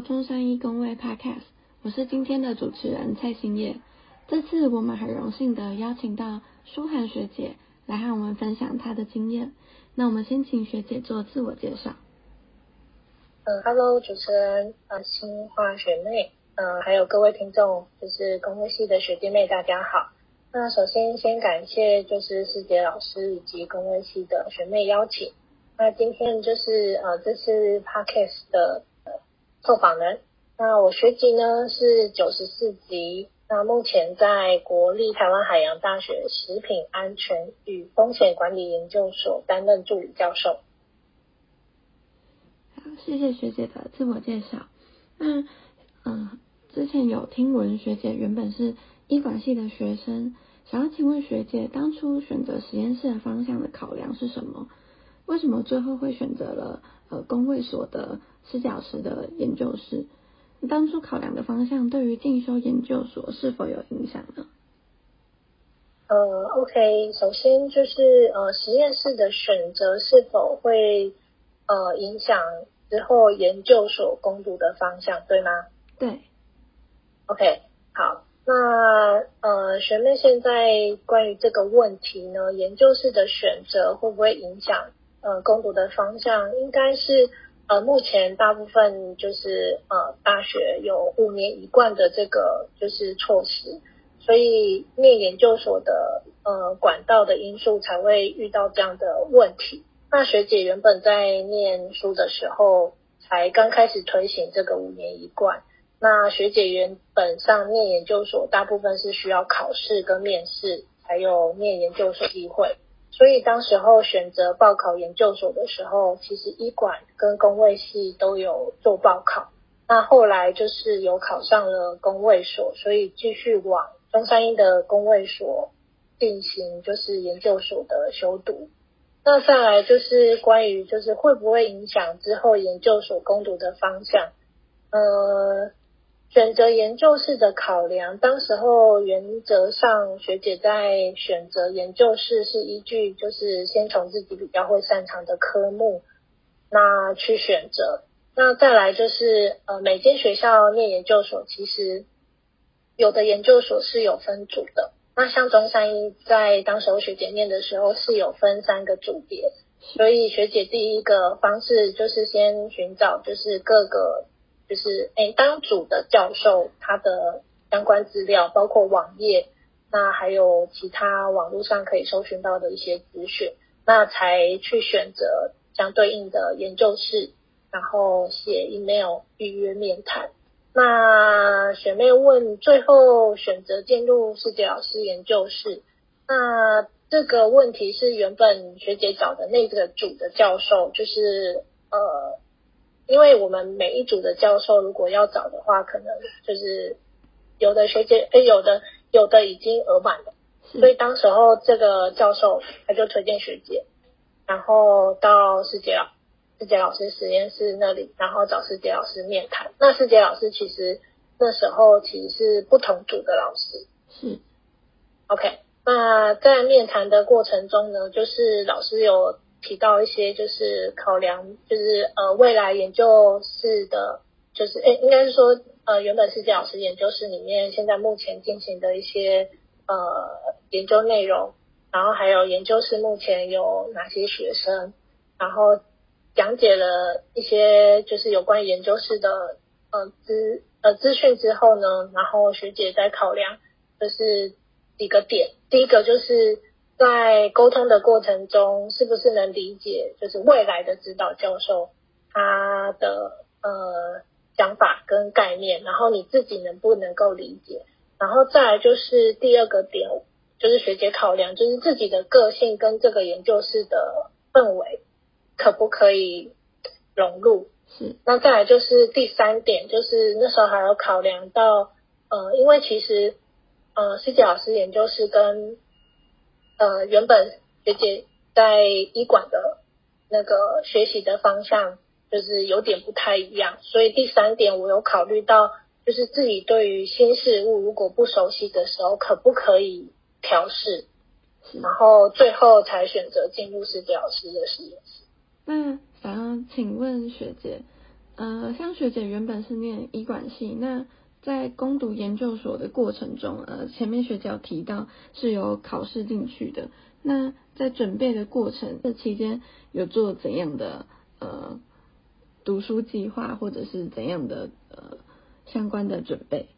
中山医工卫 Podcast，我是今天的主持人蔡新叶。这次我们很荣幸的邀请到舒涵学姐来和我们分享她的经验。那我们先请学姐做自我介绍。嗯，Hello，主持人，呃，新化学妹，嗯，还有各位听众，就是工卫系的学弟妹，大家好。那首先先感谢就是师姐老师以及工卫系的学妹邀请。那今天就是呃，这是 Podcast 的受访人。那我学籍呢是九十四级，那目前在国立台湾海洋大学食品安全与风险管理研究所担任助理教授。好，谢谢学姐的自我介绍。那嗯，之前有听闻学姐原本是医管系的学生，想要请问学姐，当初选择实验室的方向的考量是什么？为什么最后会选择了呃工卫所的师教师的研究室？当初考量的方向对于进修研究所是否有影响呢？呃，OK，首先就是呃实验室的选择是否会呃影响之后研究所攻读的方向，对吗？对。OK，好，那呃学妹现在关于这个问题呢，研究室的选择会不会影响？呃，攻读的方向应该是呃，目前大部分就是呃，大学有五年一贯的这个就是措施，所以念研究所的呃管道的因素才会遇到这样的问题。那学姐原本在念书的时候才刚开始推行这个五年一贯，那学姐原本上念研究所大部分是需要考试跟面试才有念研究所机会。所以当时候选择报考研究所的时候，其实医管跟工卫系都有做报考。那后来就是有考上了工卫所，所以继续往中山医的工卫所进行就是研究所的修读。那再来就是关于就是会不会影响之后研究所攻读的方向？呃。选择研究室的考量，当时候原则上学姐在选择研究室是依据就是先从自己比较会擅长的科目那去选择，那再来就是呃每间学校念研究所其实有的研究所是有分组的，那像中山医在当时候学姐念的时候是有分三个组别，所以学姐第一个方式就是先寻找就是各个。就是诶，当主的教授他的相关资料，包括网页，那还有其他网络上可以搜寻到的一些资讯，那才去选择相对应的研究室，然后写 email 预约面谈。那学妹问，最后选择进入世界老师研究室，那这个问题是原本学姐找的那个主的教授，就是呃。因为我们每一组的教授如果要找的话，可能就是有的学姐，哎，有的有的已经额满了，所以当时候这个教授他就推荐学姐，然后到师姐老师姐老师实验室那里，然后找师姐老师面谈。那师姐老师其实那时候其实是不同组的老师，是 OK。那在面谈的过程中呢，就是老师有。提到一些就是考量，就是呃未来研究室的，就是诶应该是说呃原本是杰老师研究室里面现在目前进行的一些呃研究内容，然后还有研究室目前有哪些学生，然后讲解了一些就是有关研究室的呃资呃资讯之后呢，然后学姐在考量就是几个点，第一个就是。在沟通的过程中，是不是能理解就是未来的指导教授他的呃想法跟概念，然后你自己能不能够理解？然后再来就是第二个点，就是学姐考量，就是自己的个性跟这个研究室的氛围可不可以融入？是。那再来就是第三点，就是那时候还要考量到呃，因为其实呃，师姐老师研究室跟呃，原本学姐在医馆的那个学习的方向就是有点不太一样，所以第三点我有考虑到，就是自己对于新事物如果不熟悉的时候，可不可以调试，然后最后才选择进入世界老师的实验室。那想要请问学姐，呃，像学姐原本是念医管系，那在攻读研究所的过程中，呃，前面学姐有提到是有考试进去的，那在准备的过程这期间有做怎样的呃读书计划，或者是怎样的呃相关的准备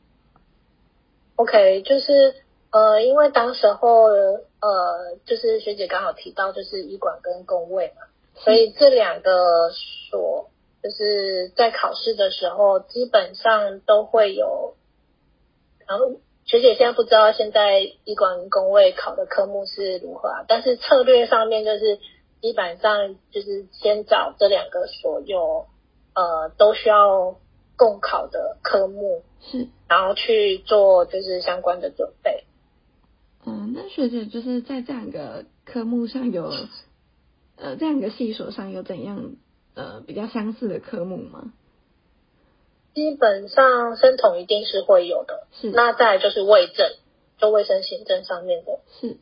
？OK，就是呃，因为当时候呃，就是学姐刚好提到就是医管跟工位嘛，所以这两个所。就是在考试的时候，基本上都会有。然后学姐现在不知道现在医管工位考的科目是如何啊？但是策略上面就是基本上就是先找这两个所有呃都需要共考的科目，是，然后去做就是相关的准备。嗯，那学姐就是在这两个科目上有呃这两个系所上有怎样？呃，比较相似的科目吗？基本上，生统一定是会有的。是，那再就是卫政，就卫生行政上面的。是，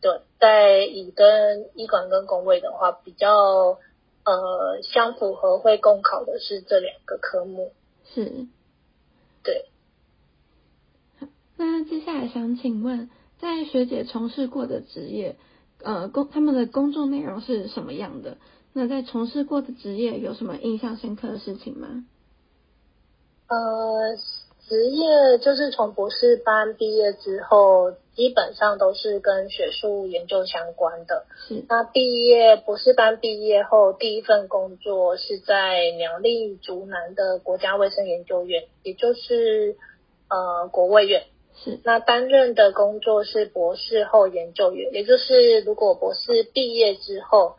对，在乙跟医管跟工卫的话，比较呃相符合会共考的是这两个科目。是，对。那接下来想请问，在学姐从事过的职业，呃，工他们的工作内容是什么样的？那在从事过的职业有什么印象深刻的事情吗？呃，职业就是从博士班毕业之后，基本上都是跟学术研究相关的。是。那毕业博士班毕业后，第一份工作是在苗栗竹南的国家卫生研究院，也就是呃国卫院。是。那担任的工作是博士后研究员，也就是如果博士毕业之后。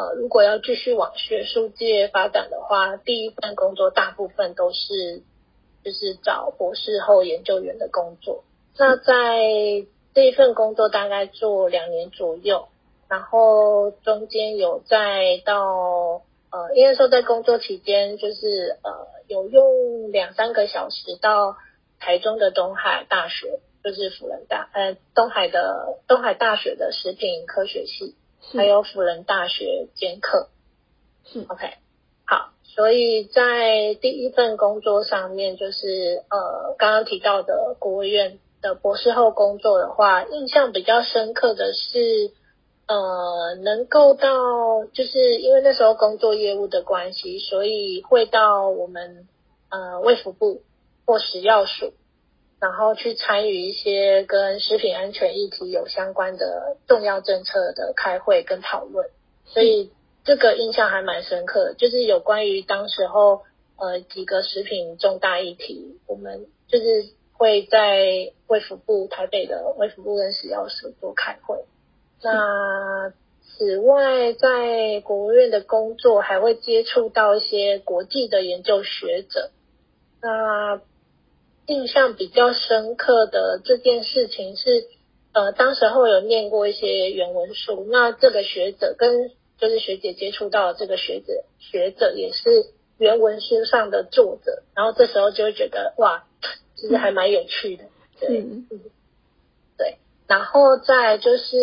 呃，如果要继续往学术界发展的话，第一份工作大部分都是就是找博士后研究员的工作。那在这一份工作大概做两年左右，然后中间有再到呃，应该说在工作期间就是呃有用两三个小时到台中的东海大学，就是辅仁大呃东海的东海大学的食品科学系。还有辅仁大学兼课，是 OK，好，所以在第一份工作上面，就是呃刚刚提到的国务院的博士后工作的话，印象比较深刻的是，呃，能够到就是因为那时候工作业务的关系，所以会到我们呃卫福部或食药署。然后去参与一些跟食品安全议题有相关的重要政策的开会跟讨论，所以这个印象还蛮深刻的。就是有关于当时候呃几个食品重大议题，我们就是会在卫福部台北的卫福部跟食药署做开会。那此外，在国务院的工作还会接触到一些国际的研究学者。那印象比较深刻的这件事情是，呃，当时候有念过一些原文书，那这个学者跟就是学姐接触到这个学者，学者也是原文书上的作者，然后这时候就会觉得哇，其实还蛮有趣的，对，对，然后再就是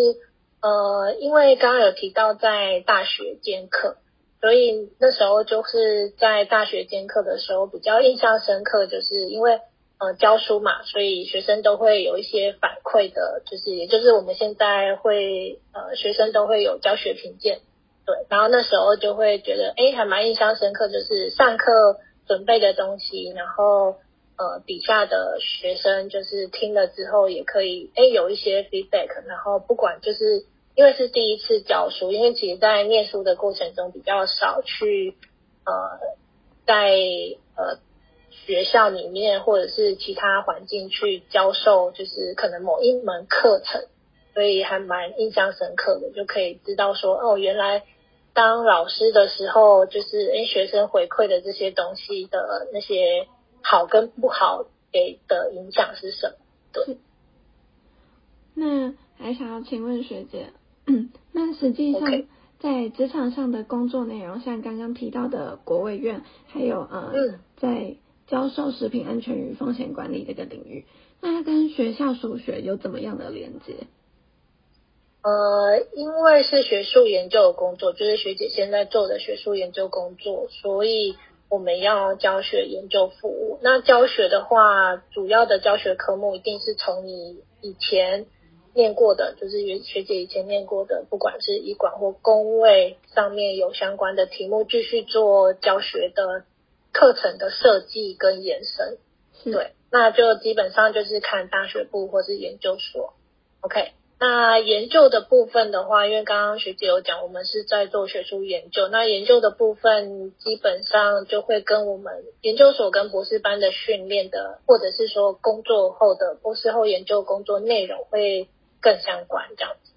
呃，因为刚刚有提到在大学兼课，所以那时候就是在大学兼课的时候比较印象深刻，就是因为。呃，教书嘛，所以学生都会有一些反馈的，就是也就是我们现在会呃，学生都会有教学评鉴，对，然后那时候就会觉得，哎，还蛮印象深刻，就是上课准备的东西，然后呃，底下的学生就是听了之后也可以，哎，有一些 feedback，然后不管就是因为是第一次教书，因为其实在念书的过程中比较少去呃，在呃。学校里面或者是其他环境去教授，就是可能某一门课程，所以还蛮印象深刻的，就可以知道说，哦，原来当老师的时候，就是诶学生回馈的这些东西的那些好跟不好给的影响是什么？对。那还想要请问学姐，那实际上在职场上的工作内容，像刚刚提到的国卫院，还有呃，在教授食品安全与风险管理这个领域，那跟学校所学有怎么样的连接？呃，因为是学术研究的工作，就是学姐现在做的学术研究工作，所以我们要教学研究服务。那教学的话，主要的教学科目一定是从你以前念过的，就是学姐以前念过的，不管是医管或工位上面有相关的题目，继续做教学的课程的设计跟延伸。对，那就基本上就是看大学部或是研究所。OK。那研究的部分的话，因为刚刚学姐有讲，我们是在做学术研究。那研究的部分基本上就会跟我们研究所跟博士班的训练的，或者是说工作后的博士后研究工作内容会更相关这样子。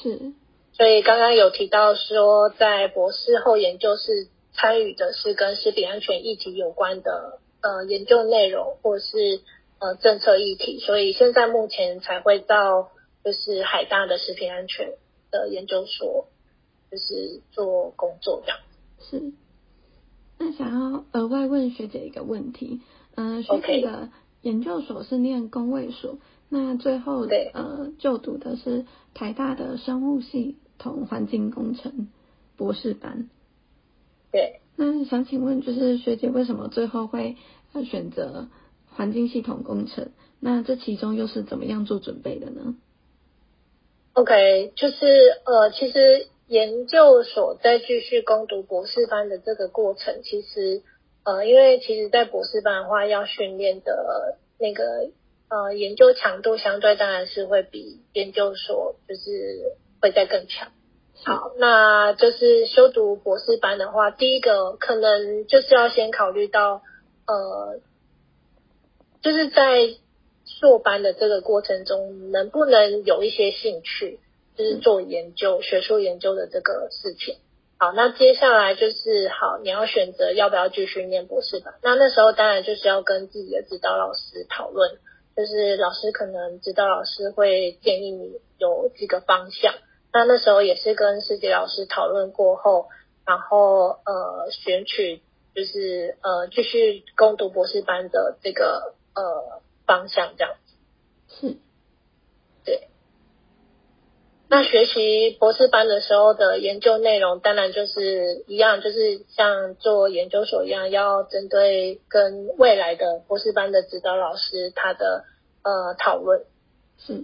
是。所以刚刚有提到说，在博士后研究是参与的是跟食品安全议题有关的呃研究内容，或是呃政策议题，所以现在目前才会到。就是海大的食品安全的研究所，就是做工作这样。是。那想要额外问学姐一个问题，嗯，学姐的研究所是念工卫所，那最后呃就读的是台大的生物系统环境工程博士班。对。那想请问，就是学姐为什么最后会选择环境系统工程？那这其中又是怎么样做准备的呢？OK，就是呃，其实研究所在继续攻读博士班的这个过程，其实呃，因为其实，在博士班的话，要训练的那个呃研究强度，相对当然是会比研究所就是会再更强。好，那就是修读博士班的话，第一个可能就是要先考虑到呃，就是在。硕班的这个过程中，能不能有一些兴趣，就是做研究、学术研究的这个事情？好，那接下来就是好，你要选择要不要继续念博士班。那那时候当然就是要跟自己的指导老师讨论，就是老师可能指导老师会建议你有几个方向。那那时候也是跟师姐老师讨论过后，然后呃选取就是呃继续攻读博士班的这个呃。方向这样子是，对。那学习博士班的时候的研究内容，当然就是一样，就是像做研究所一样，要针对跟未来的博士班的指导老师他的呃讨论。是。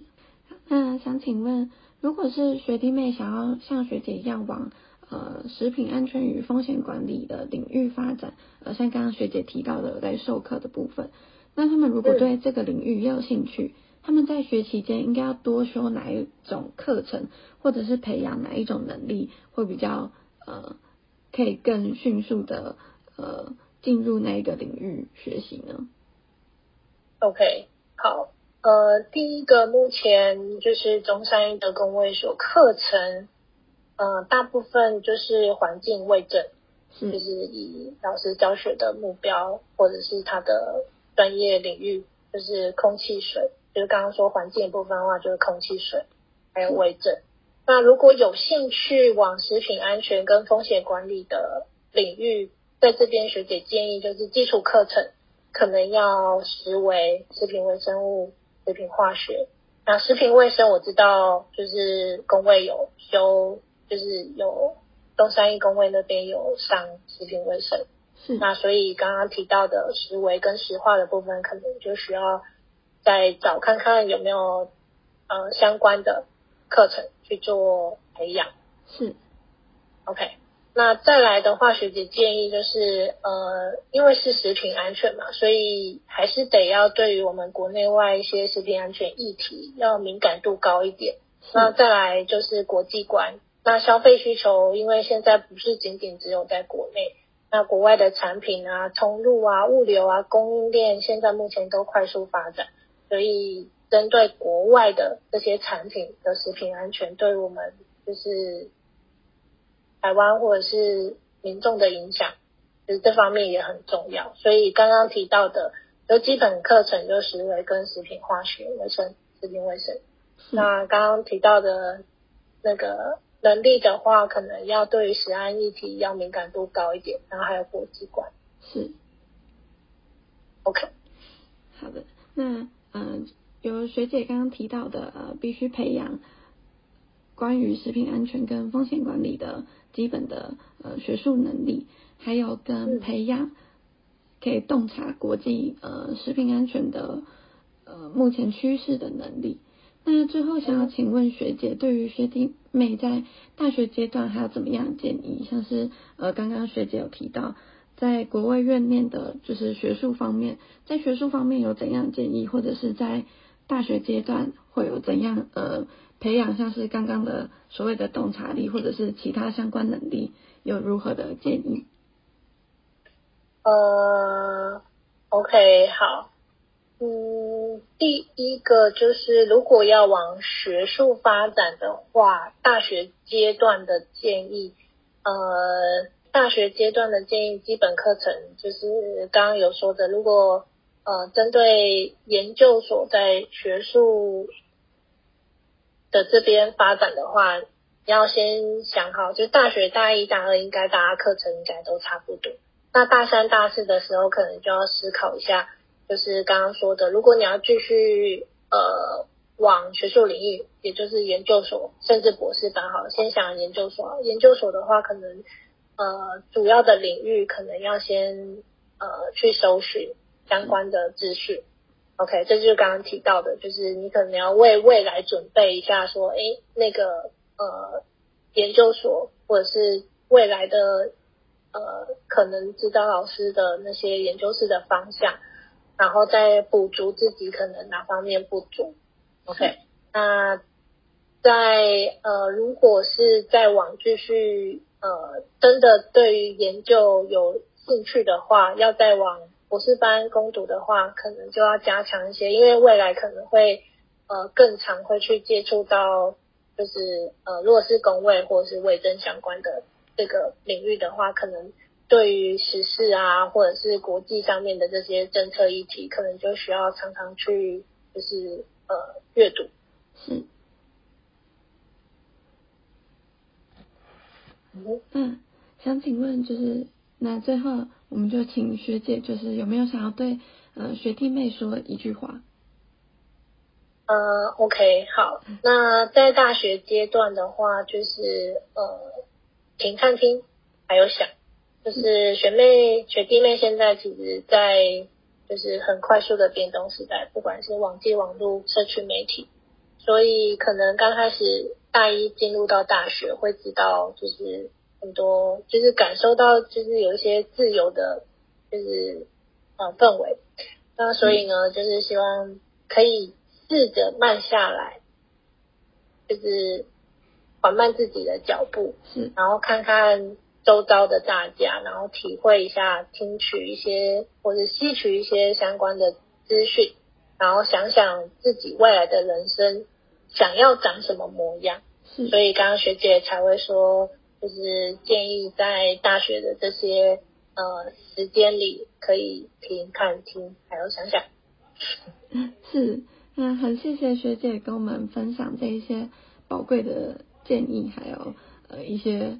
那想请问，如果是学弟妹想要像学姐一样往呃食品安全与风险管理的领域发展，呃，像刚刚学姐提到的在授课的部分。那他们如果对这个领域也有兴趣，他们在学期间应该要多修哪一种课程，或者是培养哪一种能力，会比较呃可以更迅速的呃进入那一个领域学习呢？OK，好，呃，第一个目前就是中山医的工卫所课程，呃，大部分就是环境卫政，就是以老师教学的目标或者是他的。专业领域就是空气水，就是刚刚说环境部分的话，就是空气水，还有卫政。那如果有兴趣往食品安全跟风险管理的领域，在这边学姐建议就是基础课程可能要实为、食品微生物、食品化学。那食品卫生我知道就是工位有修，就是有东山一工位那边有上食品卫生。那所以刚刚提到的实维跟实化的部分，可能就需要再找看看有没有呃相关的课程去做培养。是，OK。那再来的话，学姐建议就是呃，因为是食品安全嘛，所以还是得要对于我们国内外一些食品安全议题要敏感度高一点。那再来就是国际观，那消费需求，因为现在不是仅仅只有在国内。那国外的产品啊，通路啊，物流啊，供应链现在目前都快速发展，所以针对国外的这些产品的食品安全，对我们就是台湾或者是民众的影响，其实这方面也很重要。所以刚刚提到的，有基本课程就食为跟食品化学、卫生、食品卫生。那刚刚提到的那个。能力的话，可能要对于食安议题要敏感度高一点，然后还有国际观。是，OK，好的。那嗯，有学姐刚刚提到的，呃，必须培养关于食品安全跟风险管理的基本的呃学术能力，还有跟培养可以洞察国际呃食品安全的呃目前趋势的能力。那最后想要请问学姐，对于学弟妹在大学阶段还有怎么样建议？像是呃刚刚学姐有提到，在国外院念的就是学术方面，在学术方面有怎样建议，或者是在大学阶段会有怎样呃培养，像是刚刚的所谓的洞察力，或者是其他相关能力，有如何的建议？呃，OK，好。嗯，第一个就是如果要往学术发展的话，大学阶段的建议，呃，大学阶段的建议，基本课程就是刚刚有说的，如果呃针对研究所在学术的这边发展的话，要先想好，就大学大一、大二应该大家课程应该都差不多，那大三、大四的时候，可能就要思考一下。就是刚刚说的，如果你要继续呃往学术领域，也就是研究所甚至博士班，好，先想研究所。研究所的话，可能呃主要的领域可能要先呃去搜寻相关的资讯。OK，这就是刚刚提到的，就是你可能要为未来准备一下，说哎那个呃研究所或者是未来的呃可能指导老师的那些研究室的方向。然后再补足自己可能哪方面不足，OK？那在呃，如果是在往继续呃，真的对于研究有兴趣的话，要再往博士班攻读的话，可能就要加强一些，因为未来可能会呃更常会去接触到，就是呃，如果是工位或者是卫生相关的这个领域的话，可能。对于时事啊，或者是国际上面的这些政策议题，可能就需要常常去就是呃阅读。是。嗯，想请问就是那最后我们就请学姐就是有没有想要对呃学弟妹说一句话？呃，OK，好，那在大学阶段的话，就是呃，请看听，还有想。就是学妹、学弟妹现在其实，在就是很快速的变动时代，不管是网际网络、社区媒体，所以可能刚开始大一进入到大学，会知道就是很多，就是感受到就是有一些自由的，就是呃氛围。那所以呢，就是希望可以试着慢下来，就是缓慢自己的脚步，是，然后看看。周遭的大家，然后体会一下，听取一些或者吸取一些相关的资讯，然后想想自己未来的人生想要长什么模样。所以刚刚学姐才会说，就是建议在大学的这些呃时间里，可以听、看、听，还有想想。是，那很谢谢学姐跟我们分享这一些宝贵的建议，还有呃一些。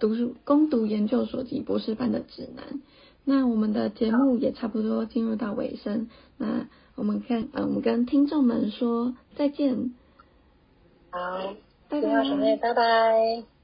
读书攻读研究所及博士班的指南。那我们的节目也差不多进入到尾声。那我们看，呃，我们跟听众们说再见。好，拜拜，拜拜。